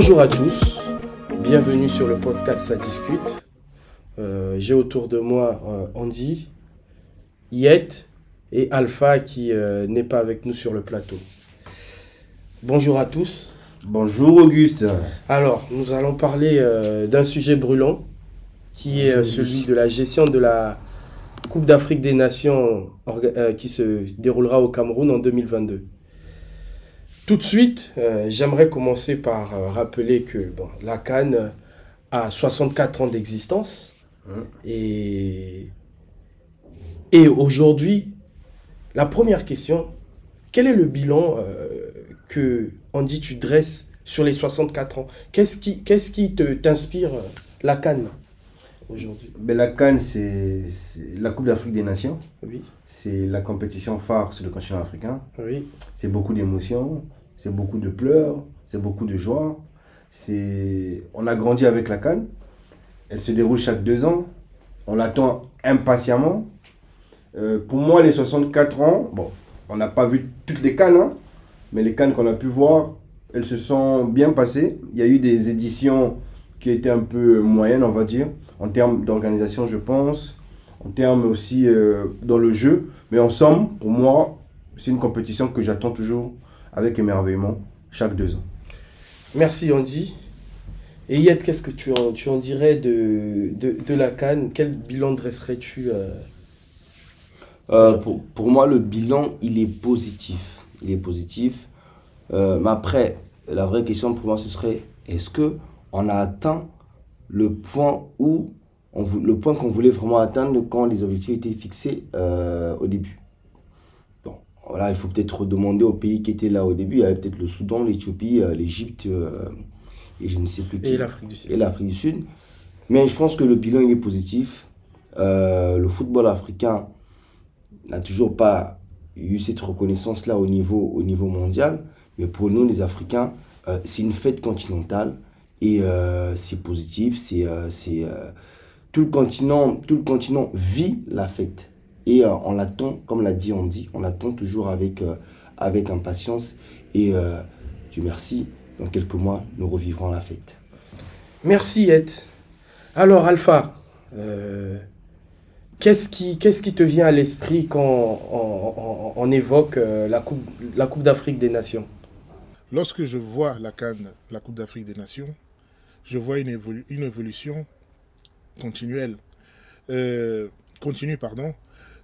Bonjour à tous, bienvenue sur le podcast Ça discute. Euh, J'ai autour de moi euh, Andy, Yet et Alpha qui euh, n'est pas avec nous sur le plateau. Bonjour à tous. Bonjour Auguste. Alors, nous allons parler d'un sujet brûlant qui est celui de la gestion de la Coupe d'Afrique des Nations qui se déroulera au Cameroun en 2022. Tout de suite, euh, j'aimerais commencer par euh, rappeler que bon, la Cannes a 64 ans d'existence Hein. et, et aujourd'hui, la première question, quel est le bilan euh, que Andy tu dresses sur les 64 ans? Qu'est-ce qui, qu'est-ce qui te t'inspire la Cannes aujourd'hui? Ben, la Cannes, c'est c'est la Coupe d'Afrique des Nations. Oui, C'est la compétition phare sur le continent africain. oui, C'est beaucoup d'émotions, c'est beaucoup de pleurs, c'est beaucoup de joie. On a grandi avec la Cannes. Elle se déroule chaque deux ans. On l'attend impatiemment. Euh, pour moi, les 64 ans, bon, on n'a pas vu toutes les Cannes, hein, mais les Cannes qu'on a pu voir, elles se sont bien passées. Il y a eu des éditions qui étaient un peu moyennes, on va dire, en termes d'organisation, je pense, en termes aussi euh, dans le jeu. Mais en somme, pour moi, c'est une compétition que j'attends toujours avec émerveillement chaque deux ans. Merci Andy. Et Yed, qu'est-ce que tu en, tu en dirais de, de, de la Cannes Quel bilan dresserais-tu euh, Euh, pour, pour moi, le bilan, il est positif. Il est positif. Euh, mais après, la vraie question pour moi, ce serait est-ce que on a atteint le point où on, le point qu'on voulait vraiment atteindre quand les objectifs étaient fixés au début? Voilà, il faut peut-être demander aux pays qui étaient là au début. Il y avait peut-être le Soudan, l'Éthiopie, euh, l'Égypte euh, et je ne sais plus qui Et l'Afrique du Sud et l'Afrique du Sud. Mais je pense que le bilan il est positif. Euh, le football africain n'a toujours pas eu cette reconnaissance-là au niveau, au niveau mondial. Mais pour nous, les Africains, euh, c'est une fête continentale et c'est positif. C'est, c'est, tout, le continent, tout le continent vit la fête. Et euh, on l'attend, comme l'a dit Andy, on l'attend toujours avec, euh, avec impatience. Et euh, Dieu merci, dans quelques mois, nous revivrons la fête. Merci Yed. Alors Alpha, euh, qu'est-ce qui, qu'est-ce qui te vient à l'esprit quand on, on- on évoque euh, la Coupe, la coupe d'Afrique des Nations? Lorsque je vois la Cannes, la Coupe d'Afrique des Nations, je vois une, évolu- une évolution continuelle. Euh, continue, pardon.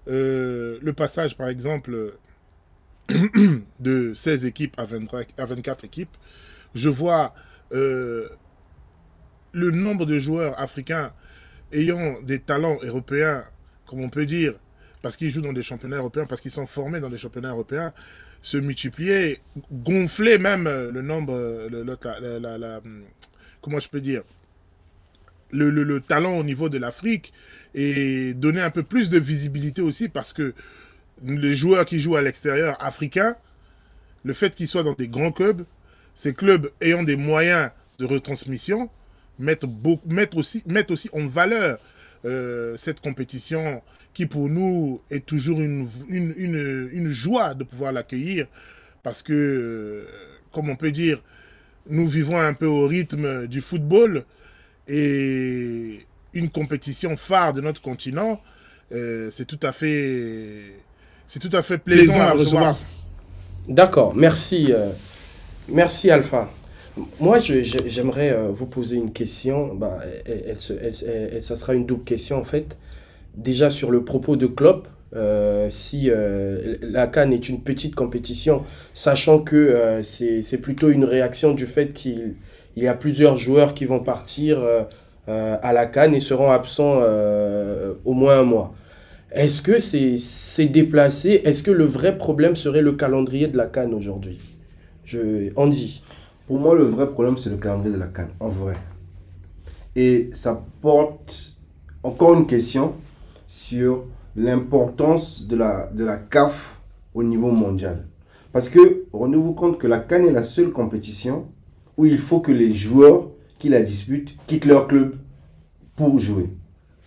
Euh, le passage, par exemple, de 16 équipes à, 23 à 24 équipes, je vois euh, le nombre de joueurs africains ayant des talents européens, comme on peut dire, parce qu'ils jouent dans des championnats européens, parce qu'ils sont formés dans des championnats européens, se multiplier, gonfler même euh, le nombre, la- comment je peux dire, le, le- le talent au niveau de l'Afrique et donner un peu plus de visibilité aussi parce que les joueurs qui jouent à l'extérieur africain, le fait qu'ils soient dans des grands clubs, ces clubs ayant des moyens de retransmission, mettent, aussi, mettent aussi en valeur euh, cette compétition qui pour nous est toujours une, une, une, une joie de pouvoir l'accueillir parce que, euh, comme on peut dire, nous vivons un peu au rythme du football et une compétition phare de notre continent, euh, c'est tout à fait, c'est tout à fait plaisant, à recevoir. D'accord, merci, euh, merci Alpha. Moi, j'aimerais euh, vous poser une question. Bah, elle, elle se- elle- elle- elle- ça sera une double question en fait. Déjà sur le propos de Klopp, euh, si euh, la Cannes est une petite compétition, sachant que euh, c'est plutôt une réaction du fait qu'il il y a plusieurs joueurs qui vont partir euh, euh, à la Cannes et seront absents euh, au moins un mois. Est-ce que c'est déplacé? Est-ce que le vrai problème serait le calendrier de la Cannes aujourd'hui? Je Andy. Pour moi, le vrai problème, c'est le calendrier de la Cannes, en vrai. Et ça porte encore une question sur l'importance de la, de la CAF au niveau mondial. Parce que rendez-vous compte que la Cannes est la seule compétition où il faut que les joueurs qui la disputent quittent leur club pour jouer.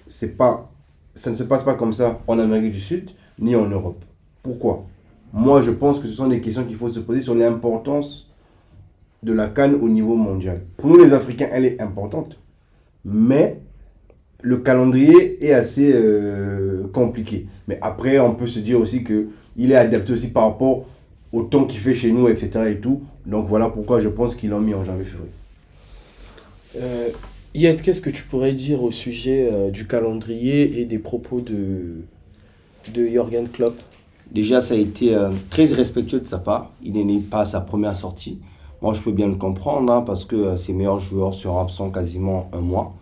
C'est pas, ça ne se passe pas comme ça en Amérique du Sud ni en Europe. Pourquoi? Moi, je pense que ce sont des questions qu'il faut se poser sur l'importance de la Cannes au niveau mondial. Pour nous les Africains, elle est importante. Mais le calendrier est assez euh, compliqué. Mais après, on peut se dire aussi que il est adapté aussi par rapport au temps qu'il fait chez nous, etc. Et tout. Donc voilà pourquoi je pense qu'ils l'ont mis en janvier-février. Euh, Yed, qu'est-ce que tu pourrais dire au sujet euh, du calendrier et des propos de, de Jürgen Klopp? Déjà, ça a été euh, très respectueux de sa part. Il n'est pas à sa première sortie. Moi, je peux bien le comprendre hein, parce que euh, ses meilleurs joueurs seront absents quasiment un mois.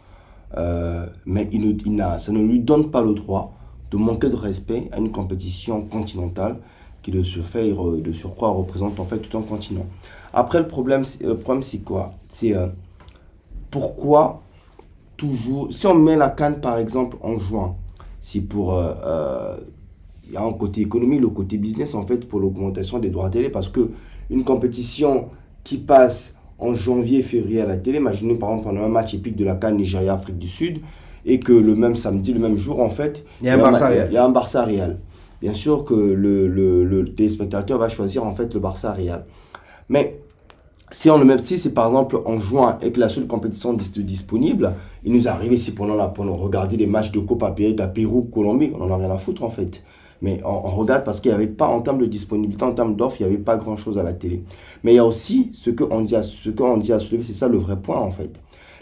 Euh, mais il, ne- il n'a- ça ne lui donne pas le droit de manquer de respect à une compétition continentale qui de ce fait, de surcroît, représente en fait tout un continent. Après, le problème, c'est- le problème c'est quoi? C'est euh, pourquoi toujours... Si on met la canne, par exemple, en juin, c'est pour... euh, euh, il y a un côté économique, le côté business en fait pour l'augmentation des droits télé parce que une compétition qui passe en janvier, février à la télé, imaginez par exemple pendant un match épique de la CAN Nigeria-Afrique du Sud et que le même samedi, le même jour en fait, Il y a un Barça Real. il y a un Barça Real. Bien sûr que le, le, le téléspectateur va choisir en fait le Barça Real. Mais si on le met, si c'est par exemple en juin et que la seule compétition dis- disponible, il nous est arrivé ici pendant la, pendant regarder les matchs de Copa América, Pérou, Colombie, on en a rien à foutre en fait. Mais on, on regarde parce qu'il n'y avait pas, en termes de disponibilité, en termes d'offres, il n'y avait pas grand chose à la télé. Mais il y a aussi ce qu'on dit, à- ce qu'on dit à soulever, c'est ça le vrai point en fait.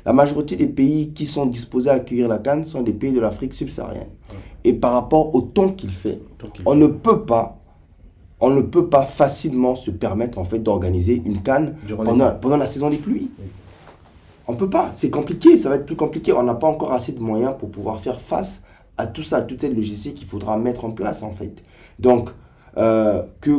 La majorité des pays qui sont disposés à accueillir la Cannes sont des pays de l'Afrique subsaharienne. Et par rapport au temps qu'il fait, on ne peut pas, on ne peut pas facilement se permettre en fait d'organiser une canne pendant, pendant la saison des pluies. On peut pas, c'est compliqué, ça va être plus compliqué. On n'a pas encore assez de moyens pour pouvoir faire face à tout ça, à toute cette logistique qu'il faudra mettre en place en fait. Donc, euh, que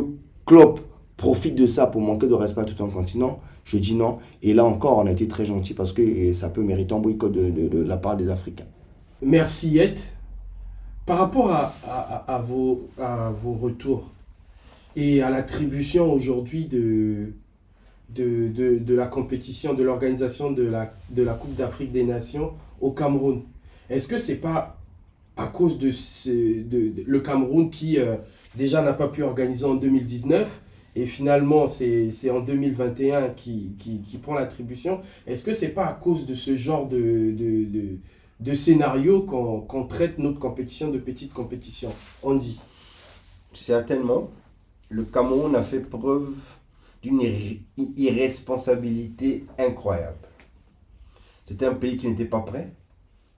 Klopp profite de ça pour manquer de respect à tout un continent, je dis non. Et là encore, on a été très gentil parce que ça peut mériter un boycott de, de- de la part des Africains. Merci Yet. Par rapport à, à- à- à vos, à vos retours et à l'attribution aujourd'hui de, de, de, de la compétition, de l'organisation de la, de la Coupe d'Afrique des Nations au Cameroun, est-ce que c'est pas à cause de, de, le Cameroun qui euh, déjà n'a pas pu organiser en 2019 et finalement c'est en 2021 qui, qui, qui prend l'attribution Est-ce que c'est pas à cause de ce genre de, de, de, scénario qu'on qu'on traite notre compétition de petite compétition On dit. Certainement, le Cameroun a fait preuve d'une irresponsabilité incroyable. C'était un pays qui n'était pas prêt.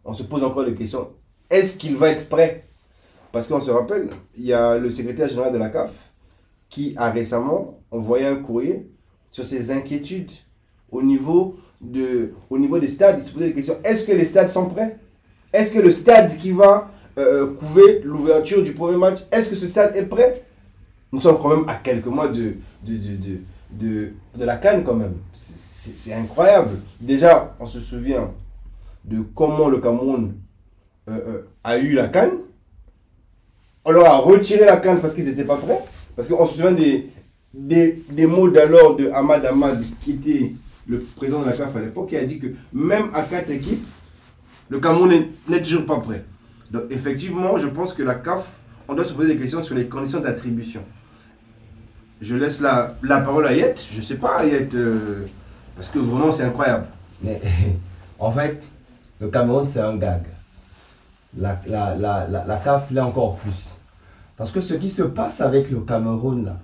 On se pose encore la question, est-ce qu'il va être prêt? Parce qu'on se rappelle, il y a le secrétaire général de la CAF qui a récemment envoyé un courrier sur ses inquiétudes au niveau, de, au niveau des stades. Il se posait des questions, est-ce que les stades sont prêts? Est-ce que le stade qui va euh, couver l'ouverture du premier match, est-ce que ce stade est prêt? Nous sommes quand même à quelques mois de, de, de, de, de, la Cannes quand même. C'est- incroyable. Déjà, on se souvient de comment le Cameroun euh, euh, a eu la Cannes. On leur a retiré la Cannes parce qu'ils n'étaient pas prêts. Parce qu'on se souvient des, des, des mots d'alors de Ahmad Ahmad, qui était le président de la CAF à l'époque, qui a dit que même à quatre équipes, le Cameroun n'est toujours pas prêt. Donc effectivement, je pense que la CAF, on doit se poser des questions sur les conditions d'attribution. Je laisse la, la parole à Yet. Je sais pas, Yet, euh, parce que vraiment c'est incroyable. Mais en fait, le Cameroun, c'est un gag. La, la, la, la, la CAF l'est encore plus. Parce que ce qui se passe avec le Cameroun, là,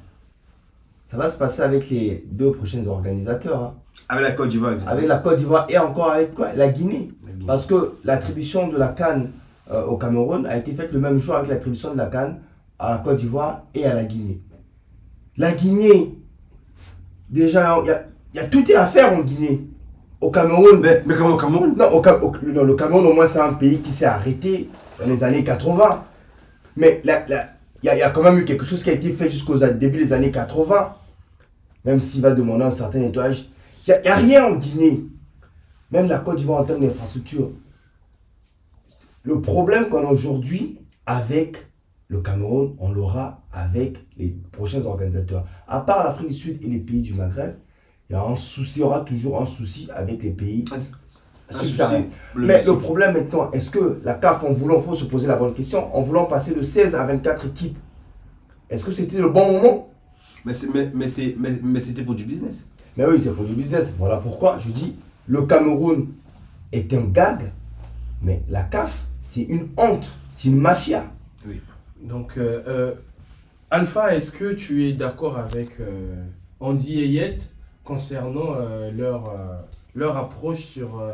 ça va se passer avec les deux prochains organisateurs. hein. Avec la Côte d'Ivoire. Avec la Côte d'Ivoire et encore avec quoi? La Guinée. La Guinée. Parce que l'attribution de la Cannes euh, au Cameroun a été faite le même jour avec l'attribution de la Cannes à la Côte d'Ivoire et à la Guinée. La Guinée, déjà, il y a, il y a tout est à faire en Guinée. Au Cameroun, Mais, mais comment au Cameroun? Non, au, Ca- au- non, le Cameroun, au moins, c'est un pays qui s'est arrêté dans les années 80. Mais il y, a- il y a quand même eu quelque chose qui a été fait jusqu'au début des années 80. Même s'il va demander un certain nettoyage. Il n'y a, a rien en Guinée. Même la Côte d'Ivoire en termes d'infrastructure. Le problème qu'on a aujourd'hui avec le Cameroun, on l'aura avec les prochains organisateurs. À part l'Afrique du Sud et les pays du Maghreb, il y, a un souci, il y aura toujours un souci avec les pays subsahariens. Mais souci. le problème maintenant, est-ce que la CAF, en voulant, il faut se poser la bonne question, en voulant passer de 16 à 24 équipes, est-ce que c'était le bon moment? Mais c'est- mais- mais c'est- mais- mais c'était pour du business. Mais oui, c'est pour du business. Voilà pourquoi je dis le Cameroun est un gag, mais la CAF, c'est une honte, c'est une mafia. Donc, euh, euh, Alpha, est-ce que tu es d'accord avec euh, Andy et Yet concernant euh, leur, euh, leur approche sur euh,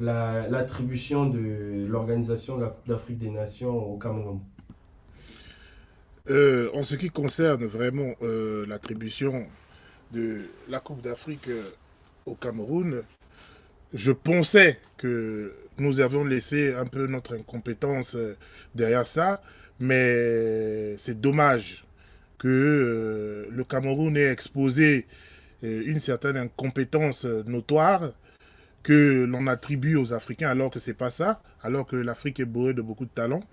la- l'attribution de l'organisation de la Coupe d'Afrique des Nations au Cameroun? Euh, en ce qui concerne vraiment euh, l'attribution de la Coupe d'Afrique euh, au Cameroun, je pensais que nous avions laissé un peu notre incompétence euh, derrière ça, mais c'est dommage que euh, le Cameroun ait exposé euh, une certaine incompétence notoire que l'on attribue aux Africains alors que c'est pas ça, alors que l'Afrique est bourrée de beaucoup de talents.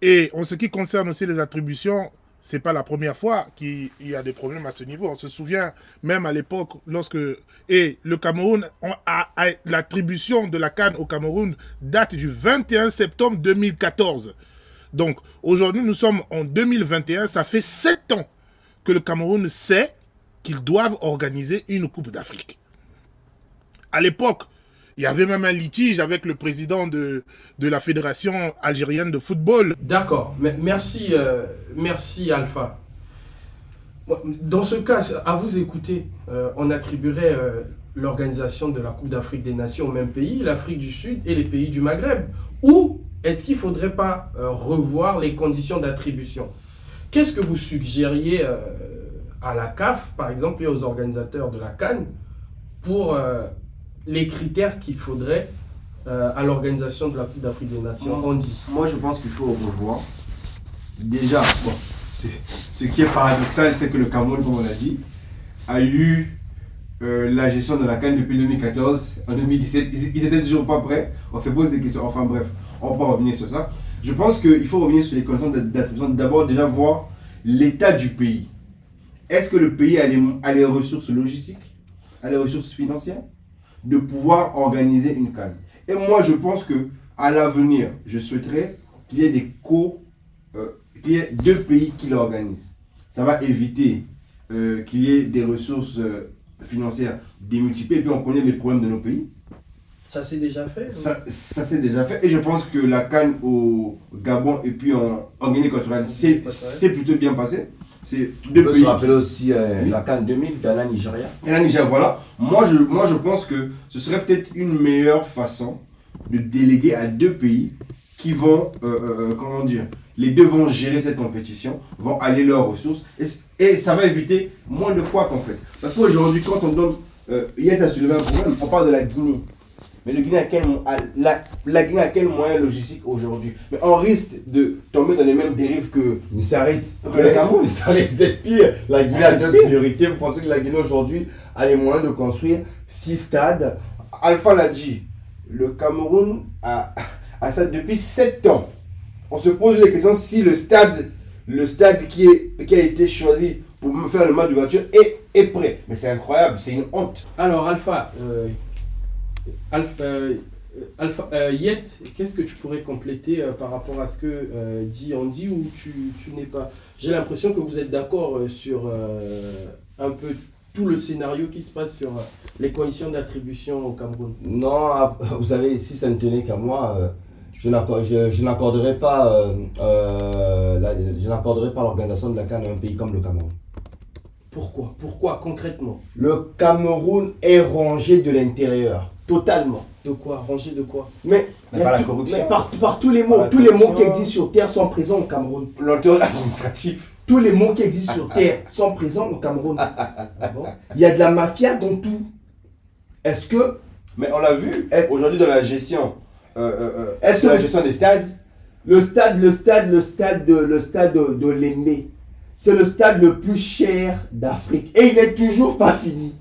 Et en ce qui concerne aussi les attributions, c'est pas la première fois qu'il y a des problèmes à ce niveau. On se souvient même à l'époque lorsque et le Cameroun a, l'attribution de la Cannes au Cameroun date du 21 septembre 2014. Donc aujourd'hui nous sommes en 2021, ça fait sept ans que le Cameroun sait qu'ils doivent organiser une Coupe d'Afrique. À l'époque, il y avait même un litige avec le président de, de la Fédération algérienne de football. D'accord, Me- merci, euh, merci Alpha. Dans ce cas, à vous écouter, euh, on attribuerait euh, l'organisation de la Coupe d'Afrique des Nations au même pays, l'Afrique du Sud et les pays du Maghreb. Ou est-ce qu'il ne faudrait pas revoir les conditions d'attribution? Qu'est-ce que vous suggériez à la CAF, par exemple, et aux organisateurs de la Cannes pour les critères qu'il faudrait euh, à l'organisation de la Coupe d'Afrique des Nations Moi- On dit. Moi, je pense qu'il faut revoir. Déjà, bon, ce qui est paradoxal, c'est que le Cameroun, comme on l'a dit, a eu euh, la gestion de la Cannes depuis 2014. En 2017, ils, ils étaient toujours pas prêts. On fait poser des questions. Enfin bref, on peut revenir sur ça. Je pense qu'il faut revenir sur les conditions d'attribution. D'abord, déjà voir l'état du pays. Est-ce que le pays a les, a les ressources logistiques, a les ressources financières? De pouvoir organiser une canne Et moi, je pense que à l'avenir, je souhaiterais qu'il y ait des co, euh, qu'il y ait deux pays qui l'organisent. Ça va éviter euh, qu'il y ait des ressources euh, financières démultipliées. Et puis, on connaît les problèmes de nos pays. Ça s'est déjà fait Ça, ça s'est déjà fait. Et je pense que la canne au Gabon et puis en, en Guinée équatoriale, c'est c'est plutôt bien passé. C'est On deux peut pays. se rappeler aussi euh, la CAN 2000, Ghana, Nigeria. Et là, Niger, voilà. Moi je, moi, je pense que ce serait peut-être une meilleure façon de déléguer à deux pays qui vont, euh, euh, comment dire, les deux vont gérer cette compétition, vont allier leurs ressources, et, et ça va éviter moins de quoi qu'en fait. Parce qu'aujourd'hui, quand on donne, euh, tu as soulevé un problème, on parle de la Guinée. Mais le Guinée a quel, mo- a- la, la Guinée a quel moyen logistique aujourd'hui? Mais on risque de tomber dans les mêmes dérives que Mais ça risque, Que le Cameroun. ça risque d'être pire? La Guinée a deux priorités. Vous pensez que la Guinée aujourd'hui a les moyens de construire six stades? Alpha l'a dit, le Cameroun a, a ça depuis 7 ans. On se pose la question si le stade, le stade qui, est, qui a été choisi pour me faire le match d'ouverture est, est prêt. Mais c'est incroyable, c'est une honte. Alors, Alpha, euh, Alpha, euh, Alpha euh, Yet, qu'est-ce que tu pourrais compléter euh, par rapport à ce que dit Andy ou tu, tu n'es pas? J'ai l'impression que vous êtes d'accord sur un peu tout le scénario qui se passe sur les conditions d'attribution au Cameroun. Non, ah, vous savez, si ça ne tenait qu'à moi, je n'accor- je- je n'accorderais pas, euh, euh, la- je n'accorderais pas l'organisation de la CAN à un pays comme le Cameroun. Pourquoi? Pourquoi concrètement? Le Cameroun est rangé de l'intérieur, totalement. De quoi Ranger de quoi Mais, par la tout- corruption. mais par, par tous les mots, Par tous les mots qui existent sur Terre sont présents au Cameroun. Lenteur administrative. Tous les mots qui existent sur Terre sont présents au Cameroun. Ah bon Il y a de la mafia dans tout. Est-ce que Mais on l'a vu aujourd'hui dans la gestion, euh, euh, euh, Est-ce dans que la gestion des stades. le stade, le stade, le stade de, le stade de, de c'est le stade le plus cher d'Afrique. Et il n'est toujours pas fini.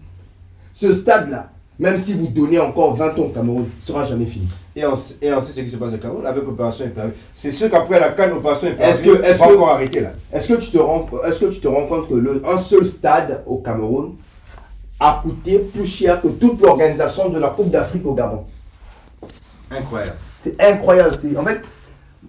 Ce stade-là, même si vous donnez encore 20 ans au Cameroun, il ne sera jamais fini. Et on, sait- et on sait ce qui se passe au Cameroun avec Opération Hypervie. C'est sûr qu'après la canne Opération est-ce va encore arrêter là. Est-ce que, tu te rends, est-ce que tu te rends compte que le, un seul stade au Cameroun a coûté plus cher que toute l'organisation de la Coupe d'Afrique au Gabon? Incroyable. C'est incroyable. En fait,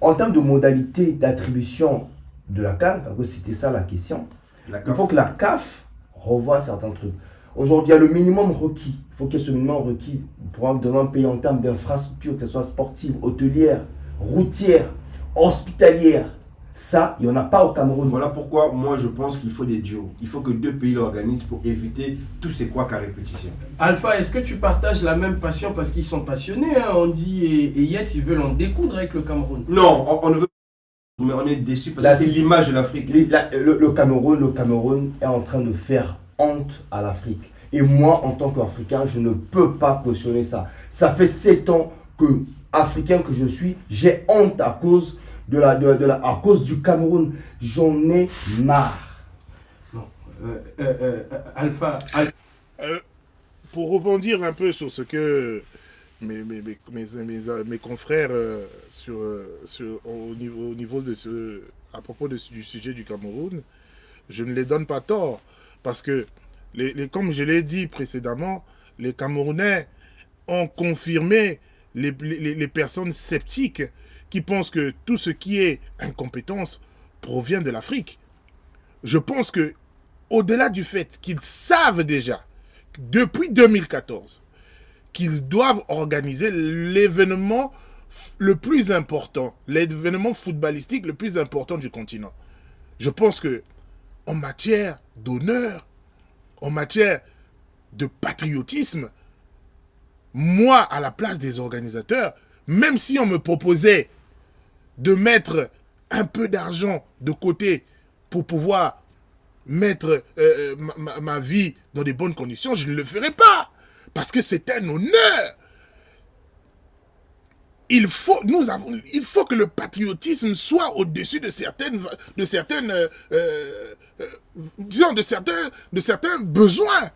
en termes de modalité d'attribution de la CAF, parce que c'était ça la question, La il faut que la CAF revoie certains trucs. Aujourd'hui, il y a le minimum requis. Il faut qu'il y ait ce minimum requis pour un, dans un pays en termes d'infrastructures, que ce soit sportive, hôtelière, routière, hospitalière. Ça, il n'y en a pas au Cameroun. Voilà pourquoi moi je pense qu'il faut des duos. Il faut que deux pays l'organisent pour éviter tous ces couacs à répétition. Alpha, est-ce que tu partages la même passion parce qu'ils sont passionnés hein On dit et, et Yet, ils veulent en découdre avec le Cameroun? Non, on, on ne veut pas. Mais on est déçus parce que c'est c'est- l'image de l'Afrique. Les- la- le, le Cameroun, le Cameroun est en train de faire honte à l'Afrique. Et moi, en tant qu'Africain, je ne peux pas cautionner ça. Ça fait sept ans que, Africain que je suis, j'ai honte à cause, de la, de, de la, à cause du Cameroun. J'en ai marre. Euh, euh, euh, Alpha, Alpha, Euh, pour rebondir un peu sur ce que mes, mes, mes, mes, mes- mes confrères euh, sur, sur- au, niveau, au niveau de ce, à propos de du sujet du Cameroun, je ne les donne pas tort. Parce que, les, comme je l'ai dit précédemment, les Camerounais ont confirmé les, les- les personnes sceptiques qui pensent que tout ce qui est incompétence provient de l'Afrique. Je pense que, au-delà du fait qu'ils savent déjà, depuis 2014, qu'ils doivent organiser l'événement le plus important, l'événement footballistique le plus important du continent. Je pense que, en matière d'honneur, en matière de patriotisme, moi, à la place des organisateurs, même si on me proposait de mettre un peu d'argent de côté pour pouvoir mettre euh, ma, ma- ma vie dans des bonnes conditions, je ne le ferai pas. Parce que c'est un honneur. Il faut, nous avons, il faut que le patriotisme soit au-dessus de certaines, de certaines, euh, euh, euh, disons, de certains, besoins.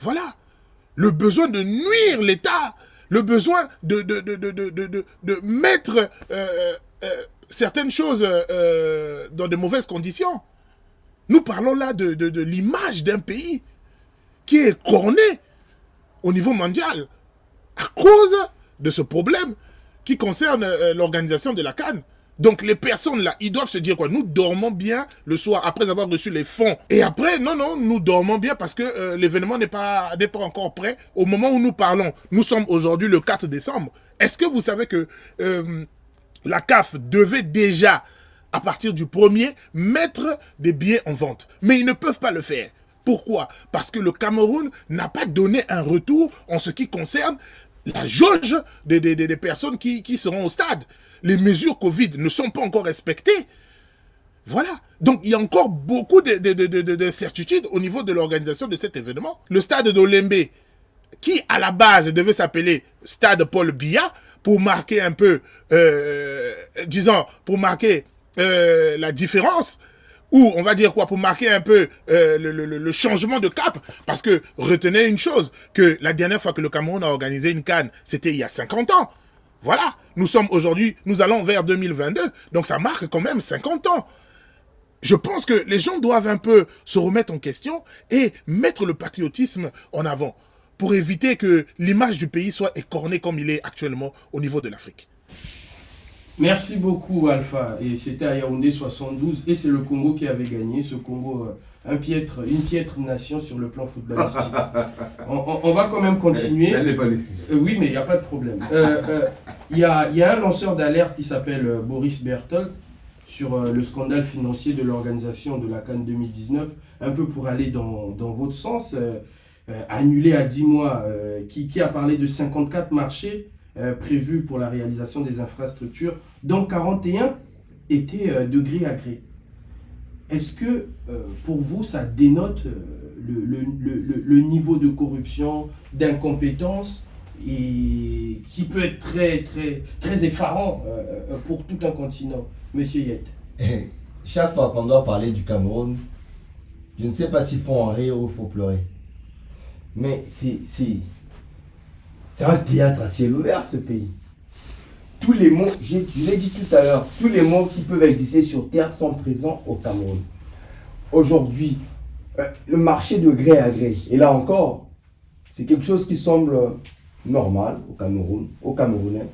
Voilà. Le besoin de nuire l'État, le besoin de, mettre euh, euh, certaines choses euh, dans de mauvaises conditions. Nous parlons là de l'image d'un pays qui est corné au niveau mondial à cause de ce problème qui concerne euh, l'organisation de la Cannes. Donc les personnes là, ils doivent se dire quoi? Nous dormons bien le soir après avoir reçu les fonds. Et après, non, non, nous dormons bien parce que euh, l'événement n'est pas, encore prêt. Au moment où nous parlons, nous sommes aujourd'hui le 4 décembre. Est-ce que vous savez que euh, la CAF devait déjà, à partir du 1er, mettre des billets en vente? Mais ils ne peuvent pas le faire. Pourquoi? Parce que le Cameroun n'a pas donné un retour en ce qui concerne la jauge des, personnes qui seront au stade. Les mesures Covid ne sont pas encore respectées. Voilà. Donc il y a encore beaucoup de- de- de- de- d'incertitudes au niveau de l'organisation de cet événement. Le stade d'Olembe, qui à la base devait s'appeler Stade Paul Biya pour marquer un peu, euh, disons, pour marquer euh, la différence, ou on va dire quoi, pour marquer un peu euh, le- le changement de cap, parce que retenez une chose, que la dernière fois que le Cameroun a organisé une canne, c'était il y a 50 ans. Voilà, nous sommes aujourd'hui, nous allons vers 2022, donc ça marque quand même 50 ans je pense que les gens doivent un peu se remettre en question et mettre le patriotisme en avant pour éviter que l'image du pays soit écornée comme il est actuellement au niveau de l'Afrique. Merci beaucoup Alpha. Et c'était à Yaoundé 72 et c'est le Congo qui avait gagné. Ce Congo, euh, un piètre, une piètre nation sur le plan footballistique. on, on- on va quand même continuer. Elle n'est pas. Euh, oui, mais il n'y a pas de problème. Euh, euh, Il y, a, il y a un lanceur d'alerte qui s'appelle Boris Berthold sur le scandale financier de l'organisation de la Cannes 2019, un peu pour aller dans, dans votre sens, annulé à 10 mois, qui, qui a parlé de 54 marchés prévus pour la réalisation des infrastructures, dont 41 étaient de gré à gré. Est-ce que euh, pour vous, ça dénote euh, le, niveau de corruption, d'incompétence et qui peut être très, effarant euh, pour tout un continent Monsieur Yet? Eh, Chaque fois qu'on doit parler du Cameroun, je ne sais pas s'il faut en rire ou il faut pleurer. Mais c'est un théâtre à ciel ouvert ce pays. Tous les mots, je l'ai dit tout à l'heure, tous les mots qui peuvent exister sur Terre sont présents au Cameroun. Aujourd'hui, euh, le marché de gré à gré, et là encore, c'est quelque chose qui semble normal au Cameroun, aux Camerounais.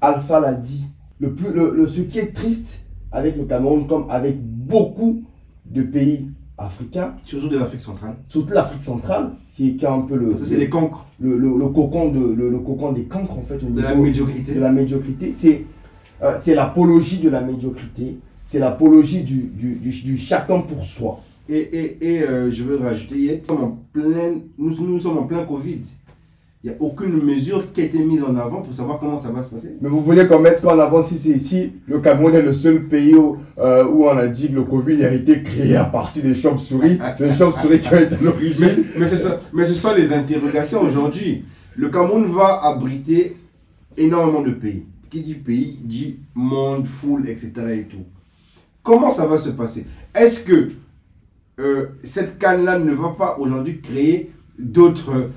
Alpha l'a dit, le plus, ce qui est triste avec le Cameroun, comme avec beaucoup de pays africain, Surtout de l'Afrique centrale. surtout l'Afrique centrale, qui est un peu le, Ça, c'est les cancres le, le, le cocon de, le, le cocon des cancres en fait au de la niveau médiocrité. de la médiocrité. C'est euh, c'est l'apologie de la médiocrité, c'est l'apologie du, du, du, du chacun pour soi. Et, et, et euh, je veux rajouter, nous sommes en plein, nous, nous sommes en plein Covid. Il n'y a aucune mesure qui a été mise en avant pour savoir comment ça va se passer. Mais vous voulez qu'on mette en avant si c'est ici, le Cameroun est le seul pays où, euh, où on a dit que le Covid a été créé à partir des chauves-souris. C'est les chauves-souris qui ont été à Mais, l'origine. mais, mais ce sont les interrogations aujourd'hui. Le Cameroun va abriter énormément de pays. Qui dit pays dit monde, foule, etc. et tout. Comment ça va se passer? Est-ce que euh, cette canne-là ne va pas aujourd'hui créer d'autres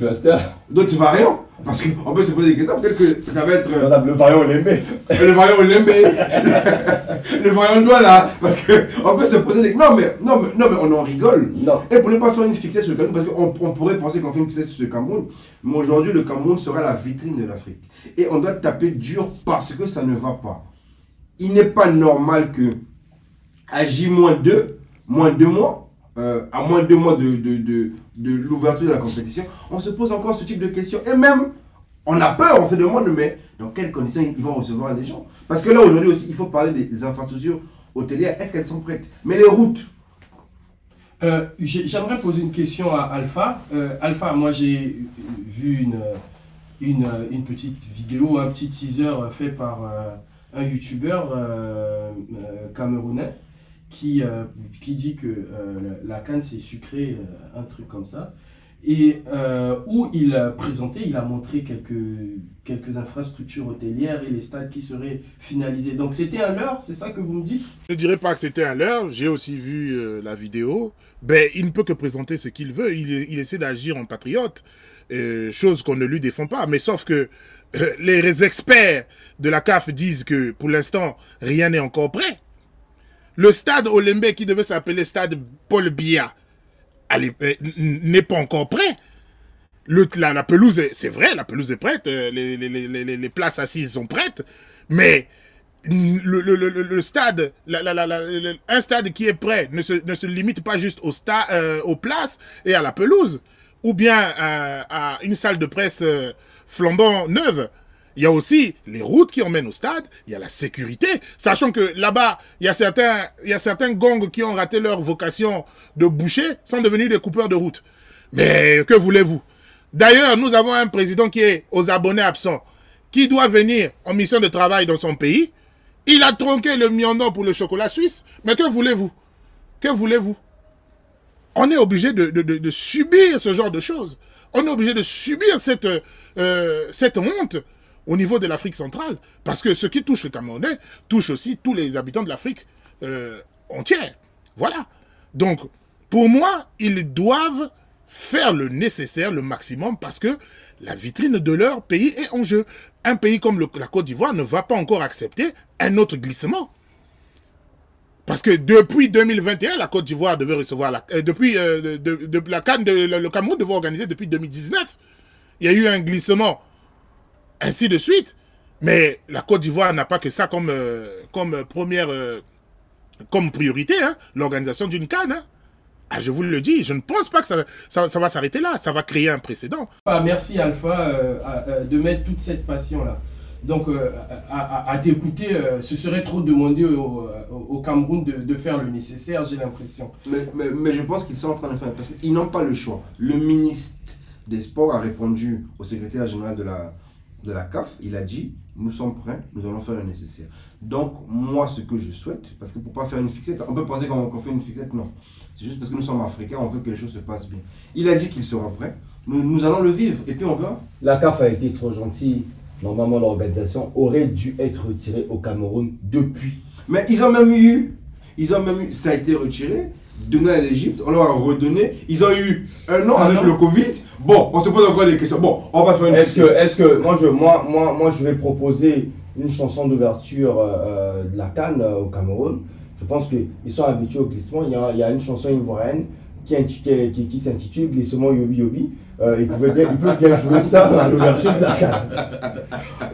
d'autres variants Parce qu'on peut se poser des questions. Peut-être que ça va être le variant Olympe. le variant Olembe, le, variant Douala. Parce qu'on peut se poser des non mais, non, mais, non, mais on en rigole. Non. Et pour ne pas faire une fixette sur le Cameroun, parce qu'on on pourrait penser qu'on fait une fixette sur le Cameroun, mais aujourd'hui le Cameroun sera la vitrine de l'Afrique. Et on doit taper dur parce que ça ne va pas. Il n'est pas normal que à J-2, moins deux mois, euh, à moins deux mois de, de, de, de l'ouverture de la compétition, on se pose encore ce type de questions. Et même, on a peur, on se demande, mais dans quelles conditions ils vont recevoir les gens? Parce que là, aujourd'hui aussi, il faut parler des infrastructures hôtelières. Est-ce qu'elles sont prêtes? Mais les routes, Euh, j'ai- J'aimerais poser une question à Alpha. Euh, Alpha, moi j'ai vu une, une, une petite vidéo, un petit teaser fait par un youtubeur camerounais qui, euh, qui dit que euh, la, canne c'est sucré, euh, un truc comme ça. Et où il a présenté, il a montré quelques, quelques infrastructures hôtelières et les stades qui seraient finalisés. Donc c'était un leurre, c'est ça que vous me dites? Je ne dirais pas que c'était un leurre, j'ai aussi vu la vidéo. Ben, il ne peut que présenter ce qu'il veut, il, essaie d'agir en patriote, chose qu'on ne lui défend pas. Mais sauf que les experts de la CAF disent que pour l'instant, rien n'est encore prêt. Le stade Olembe qui devait s'appeler stade Paul Biya euh, n'est pas encore prêt. La, pelouse, est- c'est vrai, la pelouse est prête, euh, les, places assises sont prêtes, mais le, stade, un stade qui est prêt ne se, limite pas juste euh, aux places et à la pelouse, ou bien à, une salle de presse flambant neuve. Il y a aussi les routes qui emmènent au stade, il y a la sécurité, sachant que là-bas, il y a certains, il y a certains gongs qui ont raté leur vocation de boucher, sont devenus des coupeurs de route. Mais que voulez-vous? D'ailleurs, nous avons un président qui est aux abonnés absents, qui doit venir en mission de travail dans son pays. Il a tronqué le million pour le chocolat suisse. Mais que voulez-vous? Que voulez-vous? On est obligé de subir ce genre de choses. On est obligé de subir cette, euh, cette honte au niveau de l'Afrique centrale. Parce que ce qui touche le Camerounais touche aussi tous les habitants de l'Afrique euh, entière. Voilà. Donc, pour moi, ils doivent faire le nécessaire, le maximum, parce que la vitrine de leur pays est en jeu. Un pays comme la Côte d'Ivoire ne va pas encore accepter un autre glissement. Parce que depuis 2021, la Côte d'Ivoire devait recevoir la, euh, depuis euh, de, le Cameroun devait organiser depuis 2019. Il y a eu un glissement, ainsi de suite. Mais la Côte d'Ivoire n'a pas que ça comme, euh, comme première, euh, comme priorité, hein, l'organisation d'une Cannes. hein. Ah, je vous le dis, je ne pense pas que ça, ça, ça va s'arrêter là. Ça va créer un précédent. Ah, merci Alpha euh, de mettre toute cette passion-là. Donc, euh, à, à- à t'écouter, euh, ce serait trop demander au, au- au Cameroun de, de faire le nécessaire, j'ai l'impression. Mais, mais, mais je pense qu'ils sont en train de faire, parce qu'ils n'ont pas le choix. Le ministre des Sports a répondu au secrétaire général de la, de la CAF, il a dit, nous sommes prêts, nous allons faire le nécessaire. Donc, moi, ce que je souhaite, parce que pour pas faire une fixette, on peut penser qu'on fait une fixette, non. C'est juste parce que nous sommes africains, on veut que les choses se passent bien. Il a dit qu'il sera prêt, nous, nous allons le vivre, et puis on verra. La CAF a été trop gentille. Normalement, l'organisation aurait dû être retirée au Cameroun depuis. Mais ils ont même eu, ils ont même eu, ça a été retiré, donné à l'Égypte, on leur a redonné, ils ont eu un an avec le Covid. Bon, on se pose encore des questions. Bon, on va faire une Est-ce que, est-ce que moi, je, moi, moi, moi, je vais proposer une chanson d'ouverture euh, euh, de la Cannes euh, au Cameroun. Je pense qu'ils sont habitués au glissement. Il y a, il y a une chanson ivoirienne qui, qui, qui- qui s'intitule Glissement Yobi Yobi. Euh, ils, pouvaient bien, ils peuvent bien jouer ça à l'ouverture de la Cannes.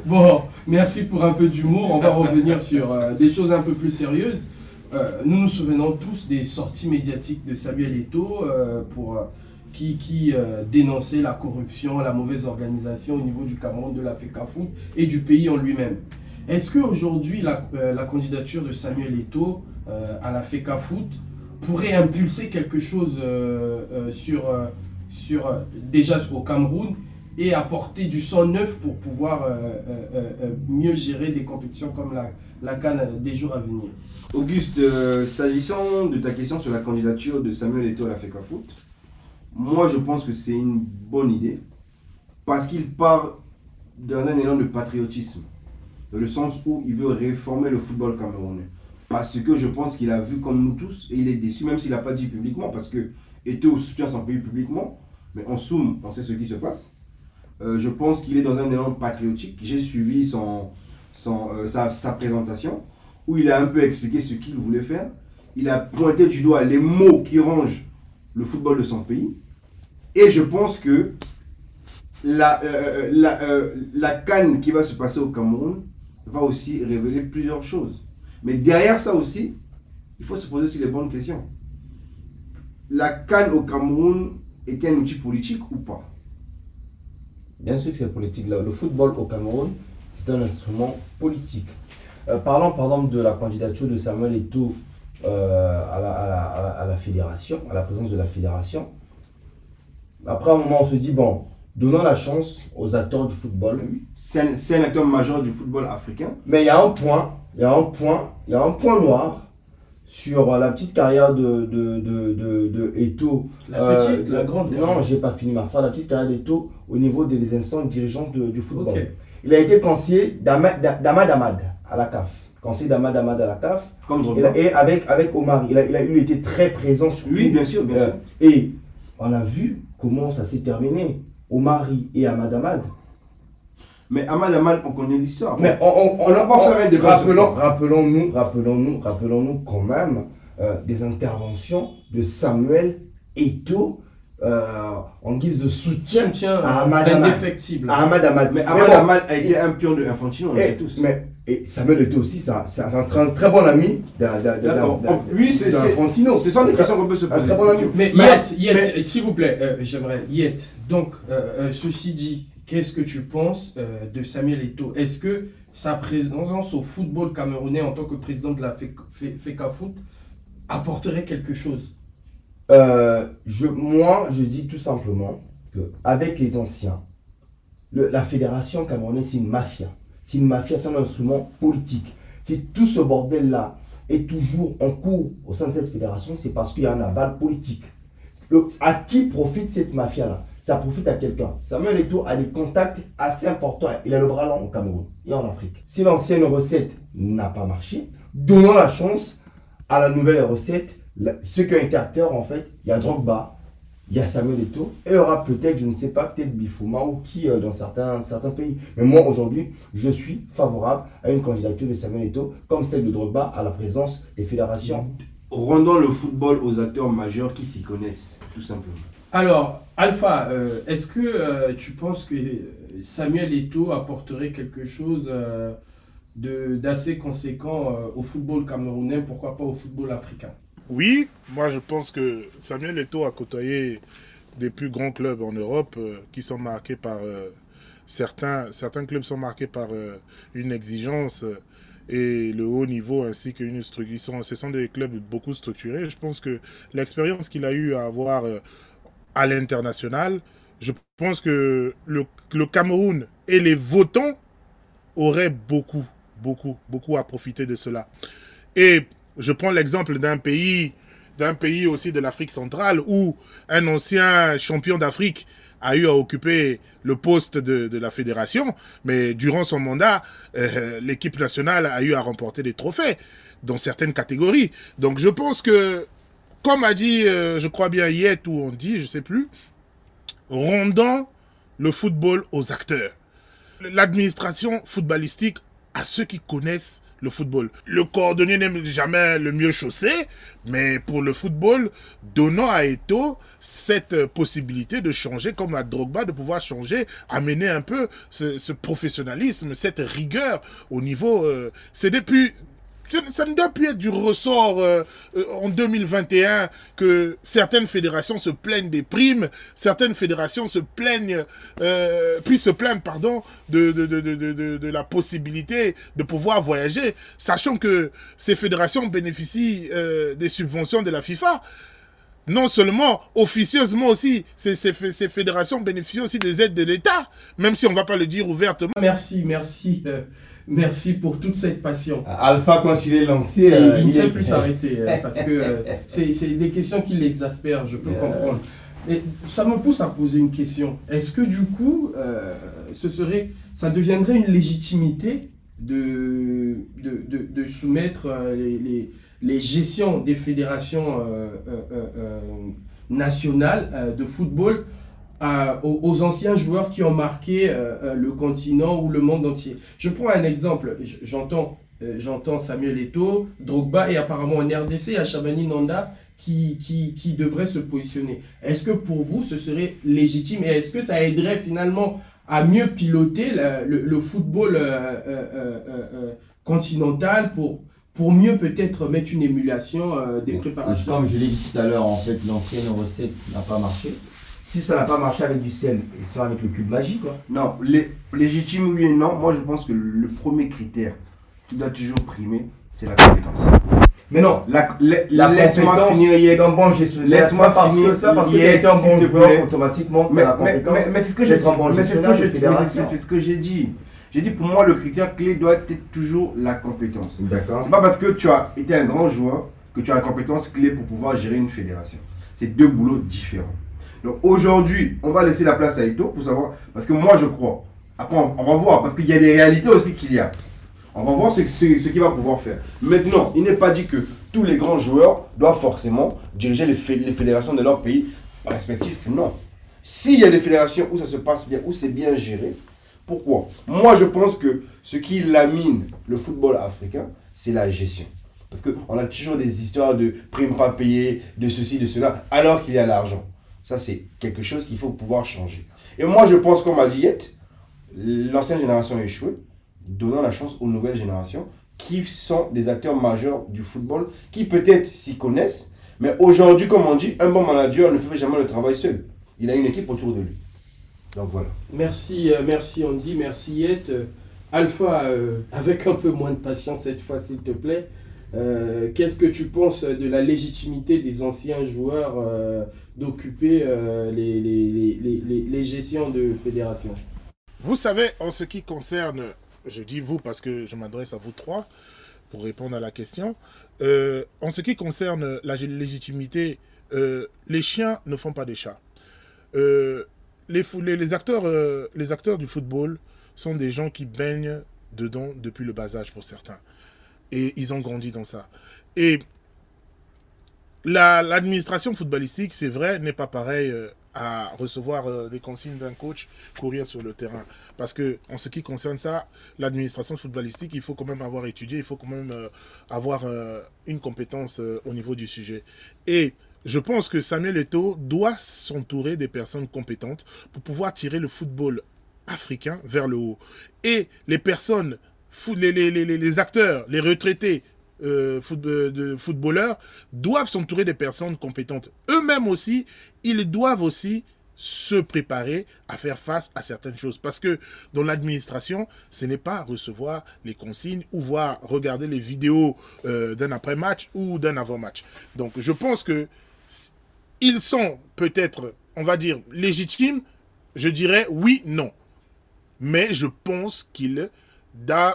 Bon, merci pour un peu d'humour. On va revenir sur euh, des choses un peu plus sérieuses. euh, nous nous souvenons tous des sorties médiatiques de Samuel Eto'o euh, pour, euh, qui, qui euh, dénonçait la corruption, la mauvaise organisation au niveau du Cameroun, de la FECAFOOT et du pays en lui-même. Est-ce qu'aujourd'hui, la, euh, la candidature de Samuel Eto'o euh, à la FECAFOOT pourrait impulser quelque chose euh, sur, sur, déjà au Cameroun et apporter du sang neuf pour pouvoir mieux gérer des compétitions comme la, la Cannes des jours à venir? Auguste, s'agissant de ta question sur la candidature de Samuel Eto'o à la FECAFOOT, moi je pense que c'est une bonne idée parce qu'il part dans un élan de patriotisme, dans le sens où il veut réformer le football camerounais. Parce que je pense qu'il a vu comme nous tous et il est déçu, même s'il n'a pas dit publiquement, parce que Eto'o soutient son pays publiquement, mais en somme, on sait ce qui se passe. Euh, je pense qu'il est dans un élan patriotique. J'ai suivi son, son, euh, sa, sa présentation où il a un peu expliqué ce qu'il voulait faire. Il a pointé du doigt les mots qui rangent le football de son pays. Et je pense que la, euh, la, euh, la canne qui va se passer au Cameroun va aussi révéler plusieurs choses. Mais derrière ça aussi, il faut se poser aussi les bonnes questions. La canne au Cameroun est un outil politique ou pas? Bien sûr que c'est politique. Le football au Cameroun, c'est un instrument politique. Euh, parlons par exemple de la candidature de Samuel Eto'o euh, à, à la fédération, à la présence de la fédération. Après un moment, on se dit, bon, donnons la chance aux acteurs du football. C'est un, acteur majeur du football africain. Mais il y a un point, il y a un point, il y a un point noir sur euh, la petite carrière de, de, de, de, de Eto'o. La Euh, petite, la grande Non, j'ai pas fini ma phrase. La petite carrière d'Eto au niveau des instances dirigeantes de- du football. Ok. Il a été conseiller d'Amad Amad à la CAF. Conseiller d'Amad Amad à la CAF. Comme Et, avec, avec Omar, il a, il a il était très présent sur Oui, bien sûr, bien sûr. Et on a vu comment ça s'est terminé. Omari et Amad Amad. Mais Amal Amal, on connaît l'histoire. Mais on, on, On va pas faire un débat rappelons, rappelons-nous, rappelons-nous, rappelons-nous quand même euh, des interventions de Samuel Eto'o euh, en guise de soutien, Soutien à Ahmad Ahmad. indéfectible. à Ahmad Ahmad. Mais Mais Amal bon, Amal a été un pion de Infantino, on le sait tous. mais et Samuel Eto'o aussi, c'est un, c'est un- c'est un très bon ami D'accord. d'un- Oh, Oui, c'est- c'est- d'Infantino. Ce sont des questions qu'on peut se Un poser. très bon ami. Mais Yet, Yet, mais- s'il vous plaît, euh, j'aimerais, Yet, donc, euh, euh, ceci dit, qu'est-ce que tu penses euh, de Samuel Eto'o? Est-ce que sa présence au football camerounais en tant que président de la FECAFOOT apporterait quelque chose? Euh, je, moi, je dis tout simplement que avec les anciens, le- la fédération camerounaise, c'est une mafia. C'est une mafia, c'est un instrument politique. Si tout ce bordel-là est toujours en cours au sein de cette fédération, c'est parce qu'il y a un aval politique. À qui profite cette mafia-là? Ça profite à quelqu'un. Samuel Eto'o a des contacts assez importants. Il a le bras long au Cameroun et en Afrique. Si l'ancienne recette n'a pas marché, donnons la chance à la nouvelle recette. Ceux qui ont été acteurs, en fait, il y a Drogba, il y a Samuel Eto'o, et il y aura peut-être, je ne sais pas, peut-être Bifouma ou qui euh, dans certains, certains pays. Mais moi, aujourd'hui, je suis favorable à une candidature de Samuel Eto'o, comme celle de Drogba, à la présence des fédérations. Rendons le football aux acteurs majeurs qui s'y connaissent, tout simplement. Alors, Alpha, euh, est-ce que euh, tu penses que Samuel Eto'o apporterait quelque chose euh, de- d'assez conséquent euh, au football camerounais, pourquoi pas au football africain? Oui, moi je pense que Samuel Eto'o a côtoyé des plus grands clubs en Europe euh, qui sont marqués par euh, certains certains clubs sont marqués par euh, une exigence et le haut niveau ainsi qu'une structure. Ce sont des clubs beaucoup structurés. Je pense que l'expérience qu'il a eu à avoir à l'international, je pense que le, le Cameroun et les votants auraient beaucoup, beaucoup, beaucoup à profiter de cela. Et je prends l'exemple d'un pays, d'un pays aussi de l'Afrique centrale où un ancien champion d'Afrique a eu à occuper le poste de, la fédération, mais durant son mandat, euh, l'équipe nationale a eu à remporter des trophées dans certaines catégories. Donc je pense que, comme a dit, euh, je crois bien Yet ou on dit, je sais plus, rendons le football aux acteurs. L'administration footballistique à ceux qui connaissent le football. Le coordonné n'est jamais le mieux chaussé, mais pour le football, donnons à Eto cette euh, possibilité de changer, comme à Drogba, de pouvoir changer, amener un peu ce, ce professionnalisme, cette rigueur au niveau. euh, c'est depuis. Ça ne doit plus être du ressort euh, euh, en 2021 que certaines fédérations se plaignent des primes, certaines fédérations se plaignent, euh, puis se plaignent, pardon, de, de, de, de, la possibilité de pouvoir voyager, sachant que ces fédérations bénéficient des subventions de la FIFA non seulement officieusement aussi, ces, ces, ces, fédérations bénéficient aussi des aides de l'État, même si on ne va pas le dire ouvertement. Merci, merci. Merci pour toute cette passion. Alpha, quand il est lancé, il euh, ne sait plus s'arrêter euh, parce que euh, c'est des questions qui l'exaspèrent, je peux comprendre. Et ça me pousse à poser une question. Est-ce que du coup, ce serait, ça deviendrait une légitimité de, de, de, soumettre les, les, les, gestions des fédérations nationales de football aux, anciens joueurs qui ont marqué euh, euh, le continent ou le monde entier. Je prends un exemple, j'entends euh, j'entends Samuel Eto'o, Drogba et apparemment en RDC, il y a Chabani Nanda qui, qui, qui devrait se positionner. Est-ce que pour vous ce serait légitime et est-ce que ça aiderait finalement à mieux piloter le, le, football continental pour, pour mieux peut-être mettre une émulation des préparations? Comme je l'ai dit tout à l'heure, en fait, l'ancienne recette n'a pas marché si ça n'a pas marché avec du sel, et ça avec le cube magique quoi. Non, les, légitime oui et non. Moi, je pense que le premier critère qui doit toujours primer, c'est la compétence. Mais non, la, laisse-moi finir bon Laisse-moi parce que c'est parce que tu un bon joueur automatiquement. Mais, mais, mais, mais c'est ce que j'ai dit. C'est ce que j'ai dit. J'ai dit pour moi le critère clé doit être toujours la compétence. D'accord. C'est pas parce que tu as été un grand joueur que tu as la compétence clé pour pouvoir gérer une fédération. C'est deux boulots différents. Donc aujourd'hui, on va laisser la place à Ito pour savoir, parce que moi je crois. Après, on, va voir, parce qu'il y a des réalités aussi qu'il y a. On va voir ce, ce, ce qu'il va pouvoir faire. Maintenant, il n'est pas dit que tous les grands joueurs doivent forcément diriger les, les fédérations de leur pays respectif. Non. S'il y a des fédérations où ça se passe bien, où c'est bien géré, pourquoi? Moi, je pense que ce qui lamine le football africain, c'est la gestion. Parce qu'on a toujours des histoires de primes pas payées, de ceci, de cela, alors qu'il y a l'argent. Ça, c'est quelque chose qu'il faut pouvoir changer. Et moi, je pense, comme a dit l'ancienne génération a échoué, donnant la chance aux nouvelles générations qui sont des acteurs majeurs du football, qui peut-être s'y connaissent, mais aujourd'hui, comme on dit, un bon manager ne fait jamais le travail seul. Il a une équipe autour de lui. Donc voilà. Merci, euh, merci Andy, merci Yet. Euh, Alpha, euh, avec un peu moins de patience cette fois, s'il te plaît. Euh, qu'est-ce que tu penses de la légitimité des anciens joueurs euh, d'occuper euh, les, les, les, les, gestions de fédération? Vous savez, en ce qui concerne, je dis vous parce que je m'adresse à vous trois pour répondre à la question, en ce qui concerne la légitimité, les chiens ne font pas des chats. les, acteurs, les acteurs du football sont des gens qui baignent dedans depuis le bas âge pour certains. Et ils ont grandi dans ça. Et l'administration footballistique, c'est vrai, n'est pas pareil euh, à recevoir euh, des consignes d'un coach courir sur le terrain. Parce que en ce qui concerne ça, l'administration footballistique, il faut quand même avoir étudié, il faut quand même euh, avoir une compétence au niveau du sujet. Et je pense que Samuel Eto'o doit s'entourer des personnes compétentes pour pouvoir tirer le football africain vers le haut. Et les personnes les, acteurs, les retraités euh, euh, de footballeurs doivent s'entourer des personnes compétentes. Eux-mêmes aussi, ils doivent aussi se préparer à faire face à certaines choses. Parce que dans l'administration, ce n'est pas recevoir les consignes ou voir regarder les vidéos euh, d'un après-match ou d'un avant-match. Donc je pense que ils sont peut-être, on va dire, légitimes. Je dirais oui, non. Mais je pense qu'ils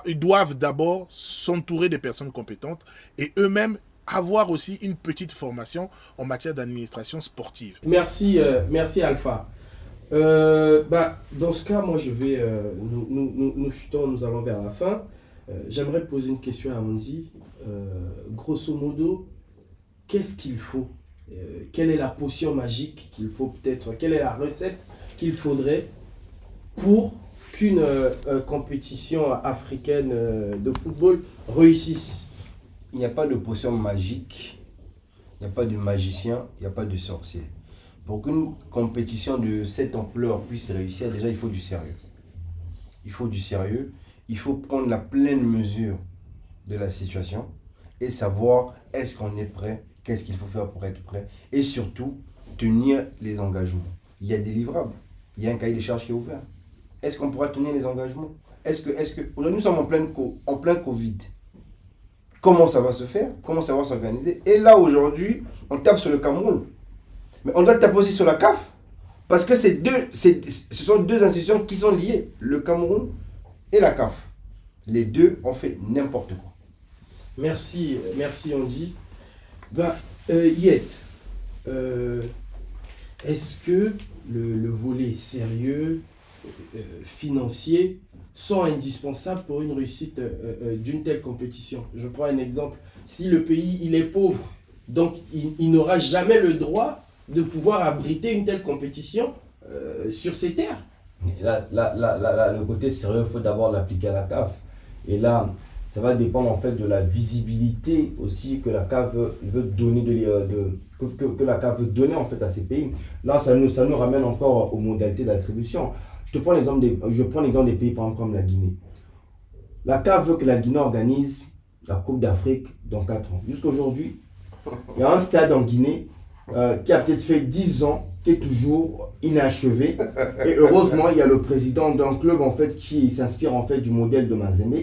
ils doivent d'abord s'entourer des personnes compétentes et eux-mêmes avoir aussi une petite formation en matière d'administration sportive. Merci, euh, merci Alpha. Euh, bah, dans ce cas, moi je vais, euh, nous, chutons, nous allons vers la fin. J'aimerais poser une question à Andy. grosso modo, qu'est-ce qu'il faut? Quelle est la potion magique qu'il faut peut-être? Quelle est la recette qu'il faudrait pour qu'une euh, euh, compétition africaine euh, de football réussisse Il n'y a pas de potion magique, il n'y a pas de magicien, il n'y a pas de sorcier. Pour qu'une compétition de cette ampleur puisse réussir, déjà il faut du sérieux. Il faut du sérieux, il faut prendre la pleine mesure de la situation. et savoir est-ce qu'on est prêt, qu'est-ce qu'il faut faire pour être prêt, et surtout tenir les engagements. Il y a des livrables, il y a un cahier de charges qui est ouvert. Est-ce qu'on pourra tenir les engagements? Est-ce que, est que, aujourd'hui nous sommes en plein, en plein Covid. Comment ça va se faire? Comment ça va s'organiser? Et là aujourd'hui, on tape sur le Cameroun. Mais on doit taper aussi sur la CAF. Parce que deux, ce sont deux institutions qui sont liées, le Cameroun et la CAF. Les deux ont fait n'importe quoi. Merci, merci Andy. Bah, Yet, euh, est-ce que le, volet sérieux, euh, financier, sont indispensables pour une réussite d'une telle compétition Je prends un exemple. Si le pays il est pauvre, donc il n'aura jamais le droit de pouvoir abriter une telle compétition euh, sur ces terres. Là, là, là, le côté sérieux, il faut d'abord l'appliquer à la CAF. Et là, ça va dépendre en fait de la visibilité aussi que la CAF veut, donner, de, euh, de que, que, la CAF veut donner en fait à ces pays. Là, ça nous, ça nous ramène encore aux modalités d'attribution. Prends l'exemple des, je prends l'exemple des pays par exemple comme la Guinée. La CAF veut que la Guinée organise la Coupe d'Afrique dans 4 ans. Jusqu'à aujourd'hui, il y a un stade en Guinée euh, qui a peut-être fait 10 ans, qui est toujours inachevé. Et heureusement, il y a le président d'un club en fait qui s'inspire en fait du modèle de Mazembe,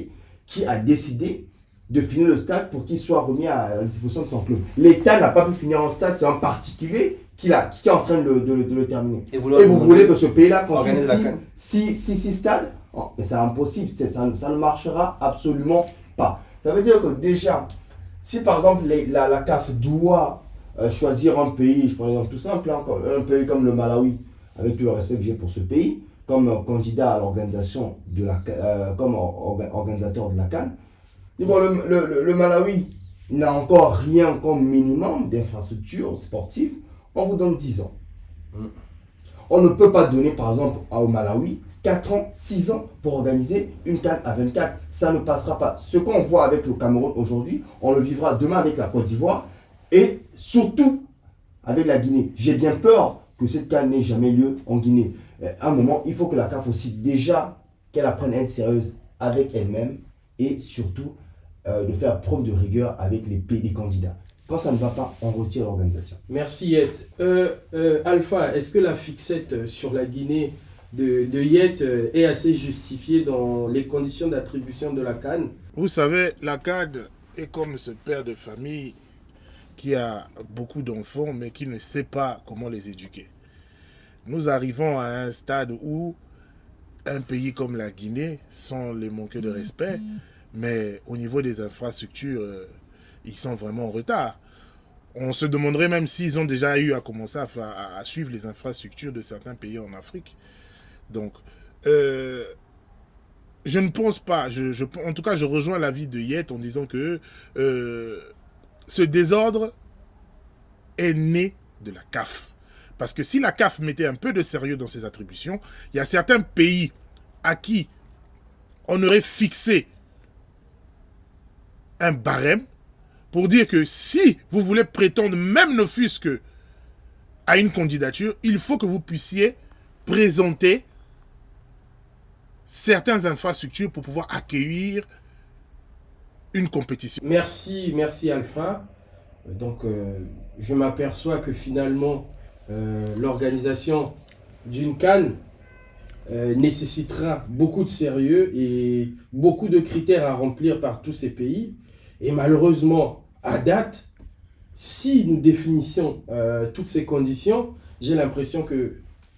qui a décidé de finir le stade pour qu'il soit remis à la disposition de son club. L'État n'a pas pu finir un stade, c'est un particulier qui, a, qui est en train de, de, le terminer. Et vous, voulez que ce pays-là construise 6 six, stades oh, C'est impossible, ça, ça ne marchera absolument pas. Ça veut dire que déjà, si par exemple la, la CAF doit euh, choisir un pays, je prends l'exemple tout simple, hein, un pays comme le Malawi, avec tout le respect que j'ai pour ce pays, comme euh, candidat à l'organisation de la euh, comme organisateur de la Cannes. Bon, le, le, Malawi n'a encore rien comme minimum d'infrastructures sportives. On vous donne 10 ans. On ne peut pas donner, par exemple, au Malawi 4 ans, 6 ans pour organiser une Cannes à 24. Ça ne passera pas. Ce qu'on voit avec le Cameroun aujourd'hui, on le vivra demain avec la Côte d'Ivoire et surtout avec la Guinée. J'ai bien peur que cette CAN n'ait jamais lieu en Guinée. Euh, à un moment, il faut que la CAF aussi déjà qu'elle apprenne à être sérieuse avec elle-même et surtout euh, de faire preuve de rigueur avec les pays des candidats. Quand ça ne va pas, on retire l'organisation. Merci Yet. Euh, Alpha, est-ce que la fixette sur la Guinée de, de Yet est assez justifiée dans les conditions d'attribution de la Cannes Vous savez, la CAD est comme ce père de famille qui a beaucoup d'enfants, mais qui ne sait pas comment les éduquer. Nous arrivons à un stade où un pays comme la Guinée, sans les manquer de respect, mais au niveau des infrastructures, euh, ils sont vraiment en retard. On se demanderait même s'ils ont déjà eu à commencer à, suivre les infrastructures de certains pays en Afrique. Donc, euh, je ne pense pas, en tout cas, je rejoins l'avis de Yet en disant que euh, ce désordre est né de la CAF. Parce que si la CAF mettait un peu de sérieux dans ses attributions, il y a certains pays à qui on aurait fixé un barème pour dire que si vous voulez prétendre, même ne fût-ce que à une candidature, il faut que vous puissiez présenter certaines infrastructures pour pouvoir accueillir une compétition. Merci, merci Alpha. Donc, euh, je m'aperçois que finalement, euh, l'organisation d'une canne euh, nécessitera beaucoup de sérieux et beaucoup de critères à remplir par tous ces pays. Et malheureusement, à date, si nous définissions toutes ces conditions, j'ai l'impression que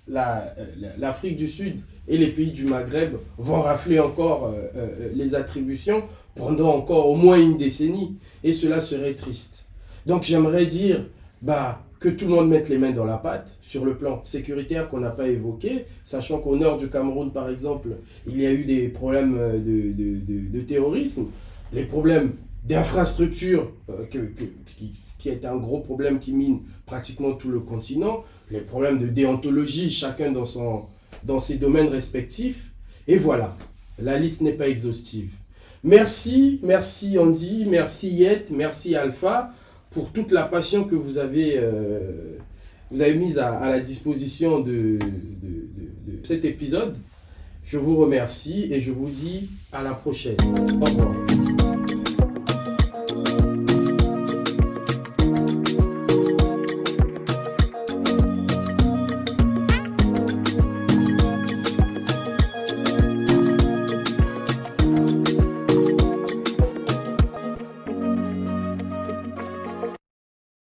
l'Afrique du Sud et les pays du Maghreb vont rafler encore les attributions pendant encore au moins une décennie. Et cela serait triste. Donc j'aimerais dire bah, que tout le monde mette les mains dans la pâte sur le plan sécuritaire qu'on n'a pas évoqué, sachant qu'au nord du Cameroun, par exemple, il y a eu des problèmes de, de, de, terrorisme, les problèmes d'infrastructure, euh, qui, qui est un gros problème qui mine pratiquement tout le continent, les problèmes de déontologie, chacun dans, son, dans ses domaines respectifs. Et voilà, la liste n'est pas exhaustive. Merci, merci Andy, merci Yet, merci Alpha pour toute la passion que vous avez, euh, vous avez mise à, la disposition de, de cet épisode. Je vous remercie et je vous dis à la prochaine. Au revoir.